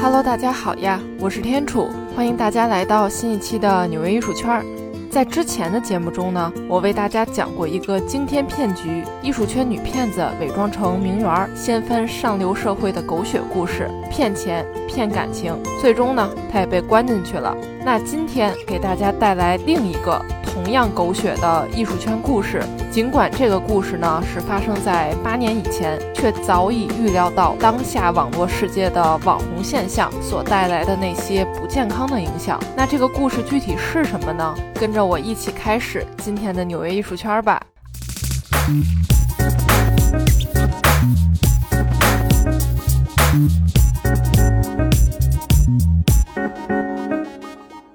Hello，大家好呀，我是天楚，欢迎大家来到新一期的纽约艺术圈。在之前的节目中呢，我为大家讲过一个惊天骗局，艺术圈女骗子伪装成名媛，掀翻上流社会的狗血故事，骗钱骗感情，最终呢，他也被关进去了。那今天给大家带来另一个。同样狗血的艺术圈故事，尽管这个故事呢是发生在八年以前，却早已预料到当下网络世界的网红现象所带来的那些不健康的影响。那这个故事具体是什么呢？跟着我一起开始今天的纽约艺术圈吧。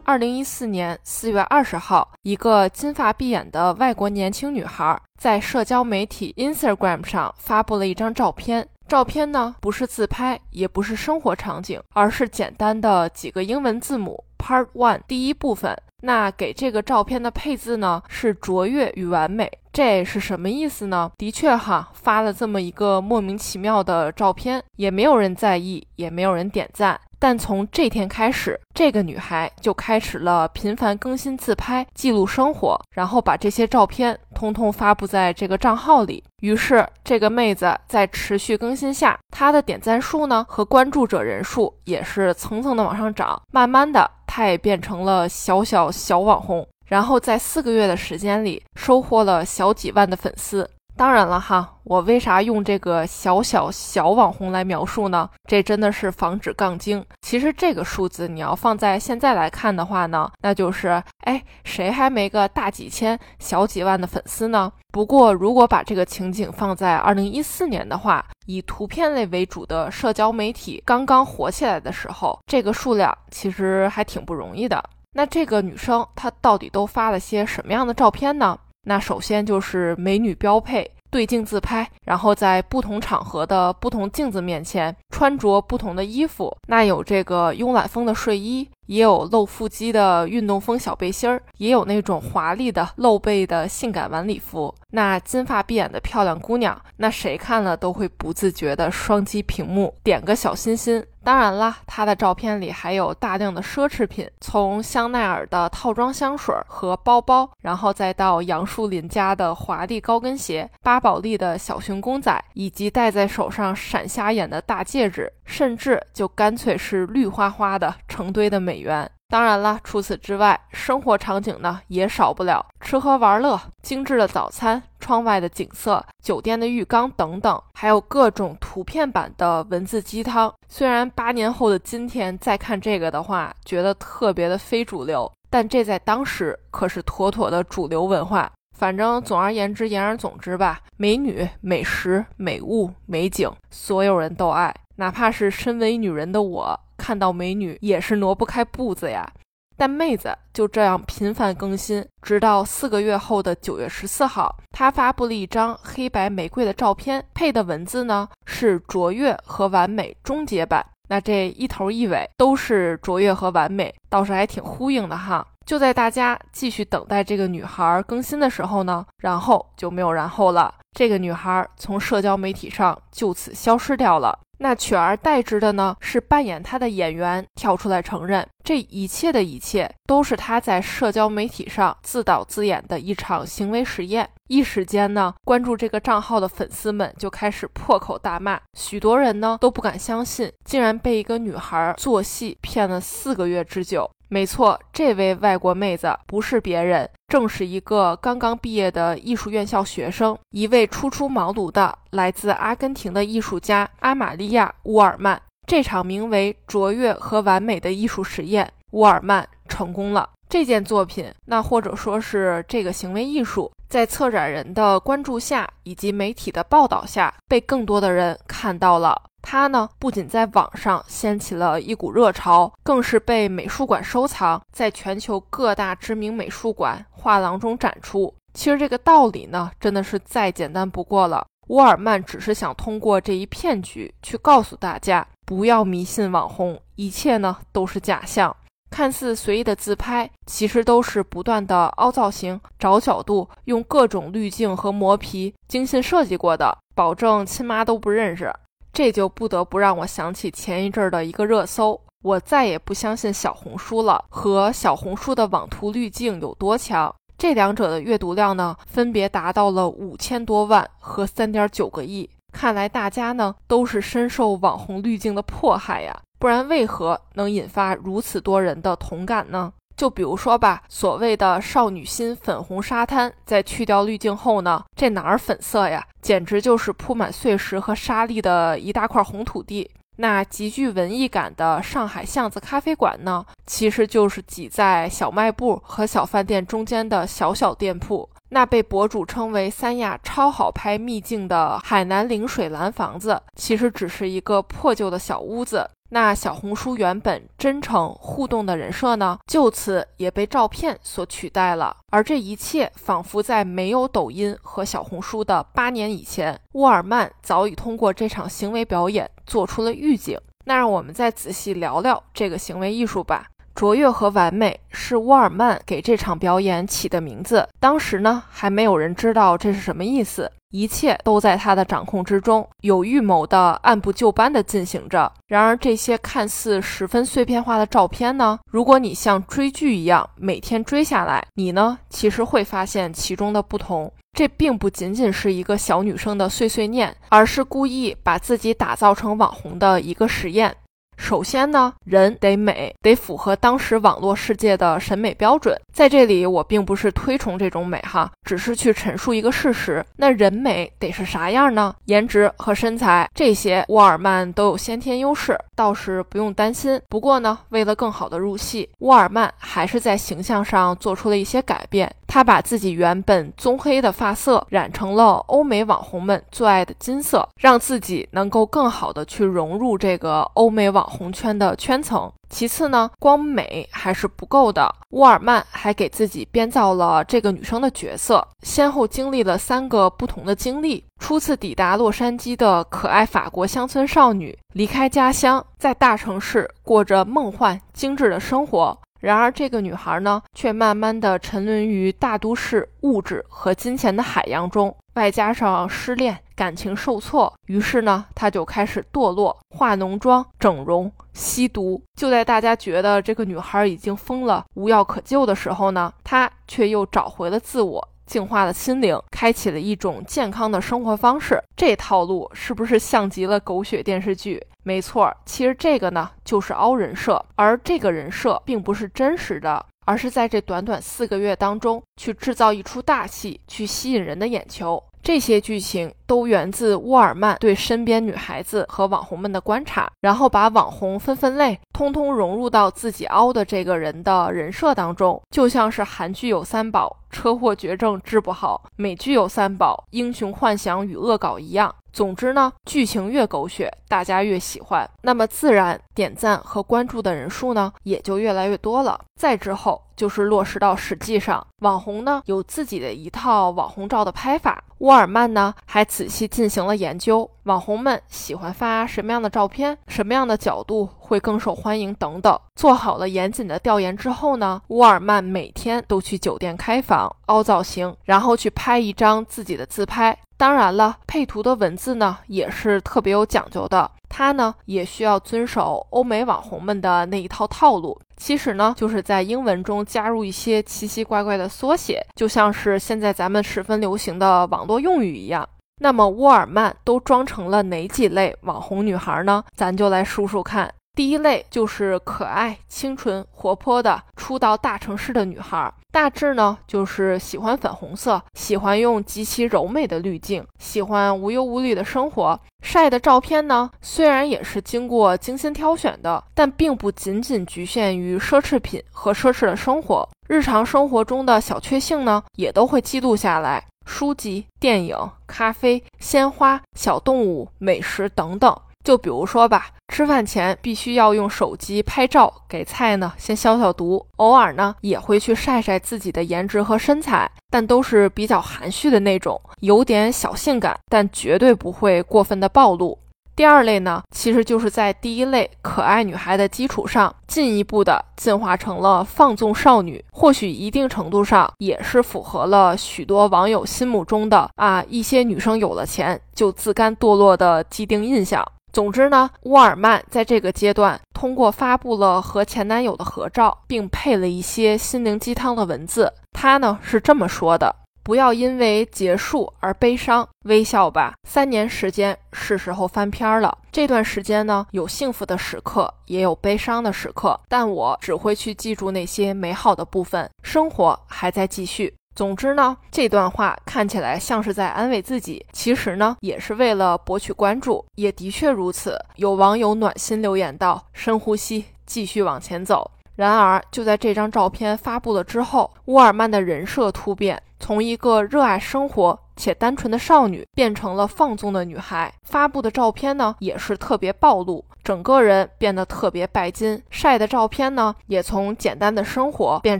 二零一四年四月二十号，一个金发碧眼的外国年轻女孩在社交媒体 Instagram 上发布了一张照片。照片呢，不是自拍，也不是生活场景，而是简单的几个英文字母 Part One 第一部分。那给这个照片的配字呢是卓越与完美，这是什么意思呢？的确哈，发了这么一个莫名其妙的照片，也没有人在意，也没有人点赞。但从这天开始，这个女孩就开始了频繁更新自拍，记录生活，然后把这些照片通通发布在这个账号里。于是，这个妹子在持续更新下，她的点赞数呢和关注者人数也是层层的往上涨。慢慢的，她也变成了小小小网红，然后在四个月的时间里，收获了小几万的粉丝。当然了哈，我为啥用这个小小小网红来描述呢？这真的是防止杠精。其实这个数字你要放在现在来看的话呢，那就是哎，谁还没个大几千、小几万的粉丝呢？不过如果把这个情景放在二零一四年的话，以图片类为主的社交媒体刚刚火起来的时候，这个数量其实还挺不容易的。那这个女生她到底都发了些什么样的照片呢？那首先就是美女标配对镜自拍，然后在不同场合的不同镜子面前穿着不同的衣服。那有这个慵懒风的睡衣，也有露腹肌的运动风小背心儿，也有那种华丽的露背的性感晚礼服。那金发碧眼的漂亮姑娘，那谁看了都会不自觉的双击屏幕，点个小心心。当然啦，他的照片里还有大量的奢侈品，从香奈儿的套装香水和包包，然后再到杨树林家的华丽高跟鞋，巴宝莉的小熊公仔，以及戴在手上闪瞎眼的大戒指，甚至就干脆是绿花花的成堆的美元。当然了，除此之外，生活场景呢也少不了吃喝玩乐、精致的早餐、窗外的景色、酒店的浴缸等等，还有各种图片版的文字鸡汤。虽然八年后的今天再看这个的话，觉得特别的非主流，但这在当时可是妥妥的主流文化。反正总而言之，言而总之吧，美女、美食、美物、美景，所有人都爱，哪怕是身为女人的我。看到美女也是挪不开步子呀，但妹子就这样频繁更新，直到四个月后的九月十四号，她发布了一张黑白玫瑰的照片，配的文字呢是“卓越和完美终结版”。那这一头一尾都是卓越和完美，倒是还挺呼应的哈。就在大家继续等待这个女孩更新的时候呢，然后就没有然后了，这个女孩从社交媒体上就此消失掉了。那取而代之的呢，是扮演他的演员跳出来承认，这一切的一切都是他在社交媒体上自导自演的一场行为实验。一时间呢，关注这个账号的粉丝们就开始破口大骂，许多人呢都不敢相信，竟然被一个女孩做戏骗了四个月之久。没错，这位外国妹子不是别人，正是一个刚刚毕业的艺术院校学生，一位初出茅庐的来自阿根廷的艺术家阿玛利亚·乌尔曼。这场名为“卓越和完美”的艺术实验，乌尔曼成功了。这件作品，那或者说是这个行为艺术，在策展人的关注下，以及媒体的报道下，被更多的人看到了。它呢，不仅在网上掀起了一股热潮，更是被美术馆收藏，在全球各大知名美术馆、画廊中展出。其实这个道理呢，真的是再简单不过了。沃尔曼只是想通过这一骗局，去告诉大家，不要迷信网红，一切呢都是假象。看似随意的自拍，其实都是不断的凹造型、找角度，用各种滤镜和磨皮精心设计过的，保证亲妈都不认识。这就不得不让我想起前一阵儿的一个热搜：我再也不相信小红书了和小红书的网图滤镜有多强。这两者的阅读量呢，分别达到了五千多万和三点九个亿。看来大家呢都是深受网红滤镜的迫害呀，不然为何能引发如此多人的同感呢？就比如说吧，所谓的少女心粉红沙滩，在去掉滤镜后呢，这哪儿粉色呀？简直就是铺满碎石和沙砾的一大块红土地。那极具文艺感的上海巷子咖啡馆呢，其实就是挤在小卖部和小饭店中间的小小店铺。那被博主称为“三亚超好拍秘境”的海南陵水蓝房子，其实只是一个破旧的小屋子。那小红书原本真诚互动的人设呢，就此也被照片所取代了。而这一切，仿佛在没有抖音和小红书的八年以前，沃尔曼早已通过这场行为表演做出了预警。那让我们再仔细聊聊这个行为艺术吧。卓越和完美是沃尔曼给这场表演起的名字。当时呢，还没有人知道这是什么意思，一切都在他的掌控之中，有预谋的按部就班的进行着。然而，这些看似十分碎片化的照片呢，如果你像追剧一样每天追下来，你呢，其实会发现其中的不同。这并不仅仅是一个小女生的碎碎念，而是故意把自己打造成网红的一个实验。首先呢，人得美，得符合当时网络世界的审美标准。在这里，我并不是推崇这种美哈，只是去陈述一个事实。那人美得是啥样呢？颜值和身材这些，沃尔曼都有先天优势，倒是不用担心。不过呢，为了更好的入戏，沃尔曼还是在形象上做出了一些改变。他把自己原本棕黑的发色染成了欧美网红们最爱的金色，让自己能够更好的去融入这个欧美网红圈的圈层。其次呢，光美还是不够的，沃尔曼还给自己编造了这个女生的角色，先后经历了三个不同的经历：初次抵达洛杉矶的可爱法国乡村少女，离开家乡，在大城市过着梦幻精致的生活。然而，这个女孩呢，却慢慢的沉沦于大都市物质和金钱的海洋中，外加上失恋，感情受挫，于是呢，她就开始堕落，化浓妆、整容、吸毒。就在大家觉得这个女孩已经疯了、无药可救的时候呢，她却又找回了自我。净化了心灵，开启了一种健康的生活方式。这套路是不是像极了狗血电视剧？没错，其实这个呢就是凹人设，而这个人设并不是真实的，而是在这短短四个月当中去制造一出大戏，去吸引人的眼球。这些剧情都源自沃尔曼对身边女孩子和网红们的观察，然后把网红分分类，通通融入到自己凹的这个人的人设当中，就像是韩剧有三宝，车祸绝症治不好；美剧有三宝，英雄幻想与恶搞一样。总之呢，剧情越狗血，大家越喜欢，那么自然点赞和关注的人数呢也就越来越多了。再之后就是落实到实际上，网红呢有自己的一套网红照的拍法。沃尔曼呢还仔细进行了研究，网红们喜欢发什么样的照片，什么样的角度会更受欢迎等等。做好了严谨的调研之后呢，沃尔曼每天都去酒店开房凹造型，然后去拍一张自己的自拍。当然了，配图的文字呢也是特别有讲究的。它呢也需要遵守欧美网红们的那一套套路，其实呢就是在英文中加入一些奇奇怪怪的缩写，就像是现在咱们十分流行的网络用语一样。那么沃尔曼都装成了哪几类网红女孩呢？咱就来数数看。第一类就是可爱、清纯、活泼的初到大城市的女孩，大致呢就是喜欢粉红色，喜欢用极其柔美的滤镜，喜欢无忧无虑的生活。晒的照片呢，虽然也是经过精心挑选的，但并不仅仅局限于奢侈品和奢侈的生活，日常生活中的小确幸呢，也都会记录下来。书籍、电影、咖啡、鲜花、小动物、美食等等。就比如说吧，吃饭前必须要用手机拍照，给菜呢先消消毒。偶尔呢也会去晒晒自己的颜值和身材，但都是比较含蓄的那种，有点小性感，但绝对不会过分的暴露。第二类呢，其实就是在第一类可爱女孩的基础上，进一步的进化成了放纵少女。或许一定程度上也是符合了许多网友心目中的啊一些女生有了钱就自甘堕落的既定印象。总之呢，沃尔曼在这个阶段通过发布了和前男友的合照，并配了一些心灵鸡汤的文字。他呢是这么说的：“不要因为结束而悲伤，微笑吧。三年时间是时候翻篇了。这段时间呢，有幸福的时刻，也有悲伤的时刻，但我只会去记住那些美好的部分。生活还在继续。”总之呢，这段话看起来像是在安慰自己，其实呢也是为了博取关注，也的确如此。有网友暖心留言道：“深呼吸，继续往前走。”然而，就在这张照片发布了之后，沃尔曼的人设突变，从一个热爱生活。且单纯的少女变成了放纵的女孩，发布的照片呢也是特别暴露，整个人变得特别拜金。晒的照片呢也从简单的生活变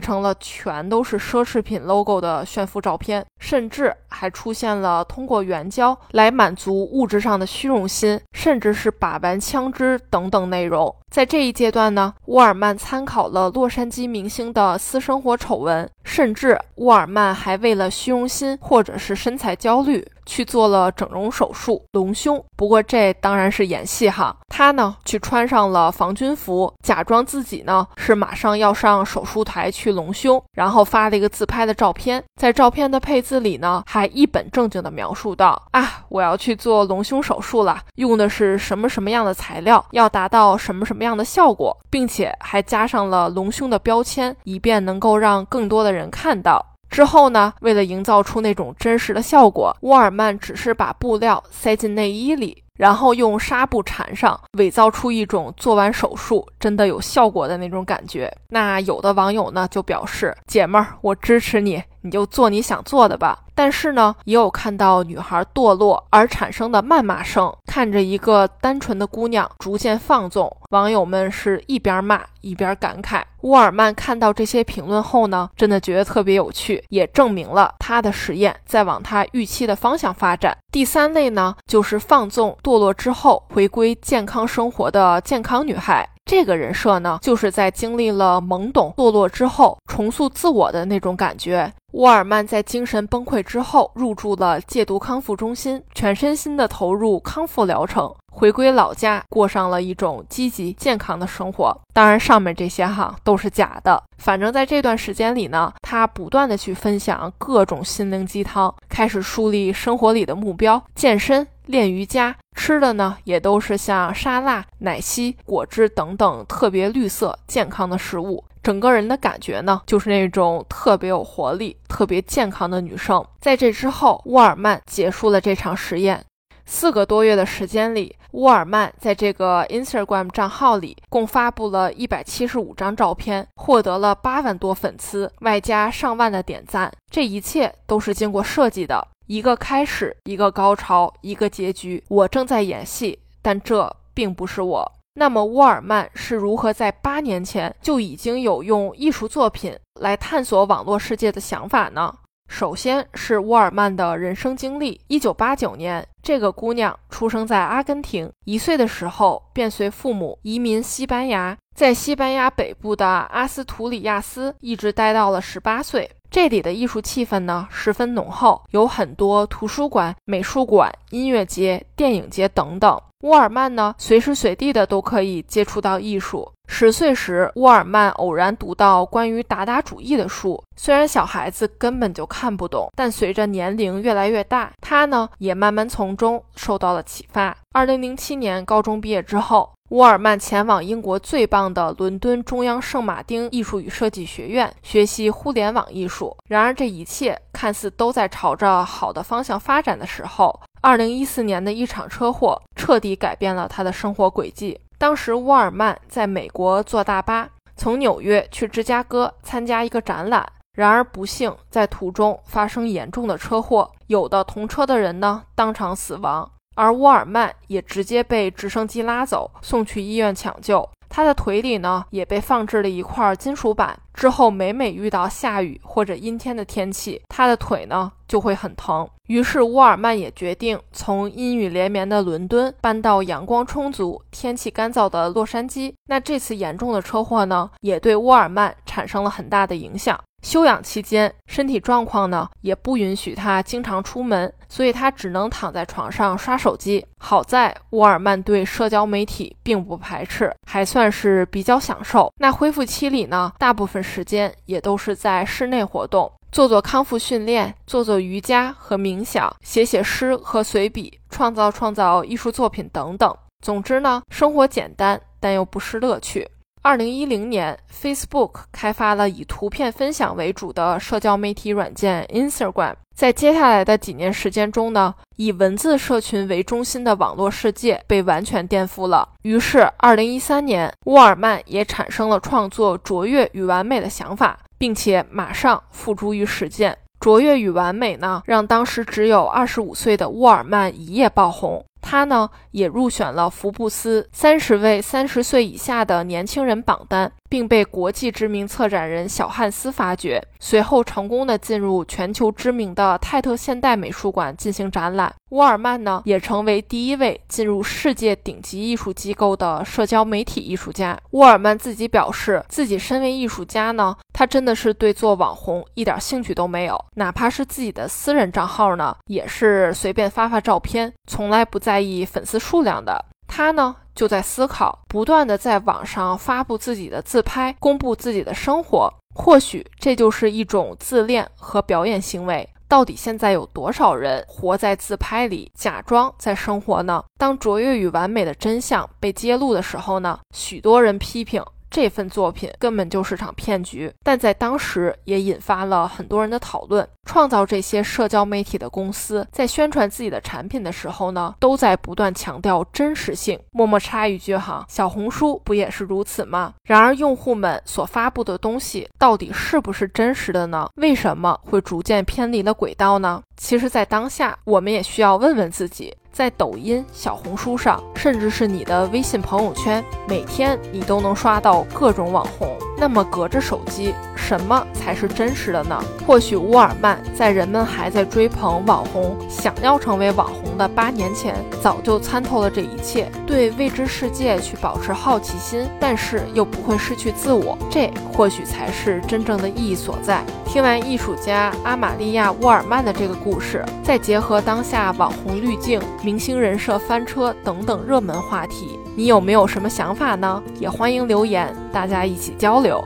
成了全都是奢侈品 logo 的炫富照片，甚至还出现了通过援交来满足物质上的虚荣心，甚至是把玩枪支等等内容。在这一阶段呢，沃尔曼参考了洛杉矶明星的私生活丑闻，甚至沃尔曼还为了虚荣心或者是身材焦虑。去做了整容手术隆胸，不过这当然是演戏哈。他呢去穿上了防军服，假装自己呢是马上要上手术台去隆胸，然后发了一个自拍的照片。在照片的配字里呢，还一本正经的描述道：“啊，我要去做隆胸手术了，用的是什么什么样的材料，要达到什么什么样的效果，并且还加上了隆胸的标签，以便能够让更多的人看到。”之后呢？为了营造出那种真实的效果，沃尔曼只是把布料塞进内衣里。然后用纱布缠上，伪造出一种做完手术真的有效果的那种感觉。那有的网友呢就表示：“姐妹儿，我支持你，你就做你想做的吧。”但是呢，也有看到女孩堕落而产生的谩骂声。看着一个单纯的姑娘逐渐放纵，网友们是一边骂一边感慨。沃尔曼看到这些评论后呢，真的觉得特别有趣，也证明了他的实验在往他预期的方向发展。第三类呢，就是放纵堕落之后回归健康生活的健康女孩。这个人设呢，就是在经历了懵懂堕落之后重塑自我的那种感觉。沃尔曼在精神崩溃之后入住了戒毒康复中心，全身心的投入康复疗程。回归老家，过上了一种积极健康的生活。当然，上面这些哈都是假的。反正在这段时间里呢，他不断的去分享各种心灵鸡汤，开始树立生活里的目标：健身、练瑜伽。吃的呢，也都是像沙拉、奶昔、果汁等等特别绿色、健康的食物。整个人的感觉呢，就是那种特别有活力、特别健康的女生。在这之后，沃尔曼结束了这场实验。四个多月的时间里，沃尔曼在这个 Instagram 账号里共发布了一百七十五张照片，获得了八万多粉丝，外加上万的点赞。这一切都是经过设计的，一个开始，一个高潮，一个结局。我正在演戏，但这并不是我。那么，沃尔曼是如何在八年前就已经有用艺术作品来探索网络世界的想法呢？首先是沃尔曼的人生经历。一九八九年，这个姑娘出生在阿根廷，一岁的时候便随父母移民西班牙，在西班牙北部的阿斯图里亚斯一直待到了十八岁。这里的艺术气氛呢十分浓厚，有很多图书馆、美术馆、音乐节、电影节等等。沃尔曼呢随时随地的都可以接触到艺术。十岁时，沃尔曼偶然读到关于达达主义的书，虽然小孩子根本就看不懂，但随着年龄越来越大，他呢也慢慢从中受到了启发。二零零七年高中毕业之后，沃尔曼前往英国最棒的伦敦中央圣马丁艺术与设计学院学习互联网艺术。然而，这一切看似都在朝着好的方向发展的时候，二零一四年的一场车祸彻底改变了他的生活轨迹。当时，沃尔曼在美国坐大巴从纽约去芝加哥参加一个展览，然而不幸在途中发生严重的车祸，有的同车的人呢当场死亡，而沃尔曼也直接被直升机拉走，送去医院抢救。他的腿里呢也被放置了一块金属板，之后每每遇到下雨或者阴天的天气，他的腿呢就会很疼。于是沃尔曼也决定从阴雨连绵的伦敦搬到阳光充足、天气干燥的洛杉矶。那这次严重的车祸呢，也对沃尔曼产生了很大的影响。休养期间，身体状况呢也不允许他经常出门，所以他只能躺在床上刷手机。好在沃尔曼对社交媒体并不排斥，还算是比较享受。那恢复期里呢，大部分时间也都是在室内活动，做做康复训练，做做瑜伽和冥想，写写诗和随笔，创造创造艺术作品等等。总之呢，生活简单，但又不失乐趣。二零一零年，Facebook 开发了以图片分享为主的社交媒体软件 Instagram。在接下来的几年时间中呢，以文字社群为中心的网络世界被完全颠覆了。于是，二零一三年，沃尔曼也产生了创作卓越与完美的想法，并且马上付诸于实践。卓越与完美呢，让当时只有二十五岁的沃尔曼一夜爆红。他呢，也入选了福布斯三十位三十岁以下的年轻人榜单。并被国际知名策展人小汉斯发掘，随后成功的进入全球知名的泰特现代美术馆进行展览。沃尔曼呢，也成为第一位进入世界顶级艺术机构的社交媒体艺术家。沃尔曼自己表示，自己身为艺术家呢，他真的是对做网红一点兴趣都没有，哪怕是自己的私人账号呢，也是随便发发照片，从来不在在意粉丝数量的。他呢？就在思考，不断的在网上发布自己的自拍，公布自己的生活，或许这就是一种自恋和表演行为。到底现在有多少人活在自拍里，假装在生活呢？当卓越与完美的真相被揭露的时候呢？许多人批评。这份作品根本就是场骗局，但在当时也引发了很多人的讨论。创造这些社交媒体的公司在宣传自己的产品的时候呢，都在不断强调真实性。默默插一句哈，小红书不也是如此吗？然而，用户们所发布的东西到底是不是真实的呢？为什么会逐渐偏离了轨道呢？其实，在当下，我们也需要问问自己。在抖音、小红书上，甚至是你的微信朋友圈，每天你都能刷到各种网红。那么，隔着手机，什么才是真实的呢？或许沃尔曼在人们还在追捧网红、想要成为网红的八年前，早就参透了这一切，对未知世界去保持好奇心，但是又不会失去自我。这或许才是真正的意义所在。听完艺术家阿玛利亚·沃尔曼的这个故事，再结合当下网红滤镜。明星人设翻车等等热门话题，你有没有什么想法呢？也欢迎留言，大家一起交流。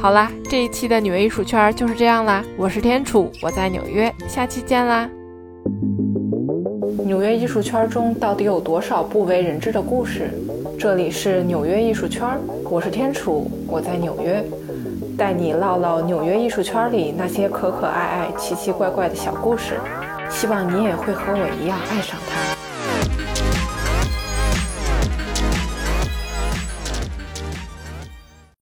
好啦，这一期的纽约艺术圈就是这样啦。我是天楚，我在纽约，下期见啦。纽约艺术圈中到底有多少不为人知的故事？这里是纽约艺术圈，我是天楚，我在纽约，带你唠唠纽约艺术圈里那些可可爱爱、奇奇怪怪的小故事。希望你也会和我一样爱上它。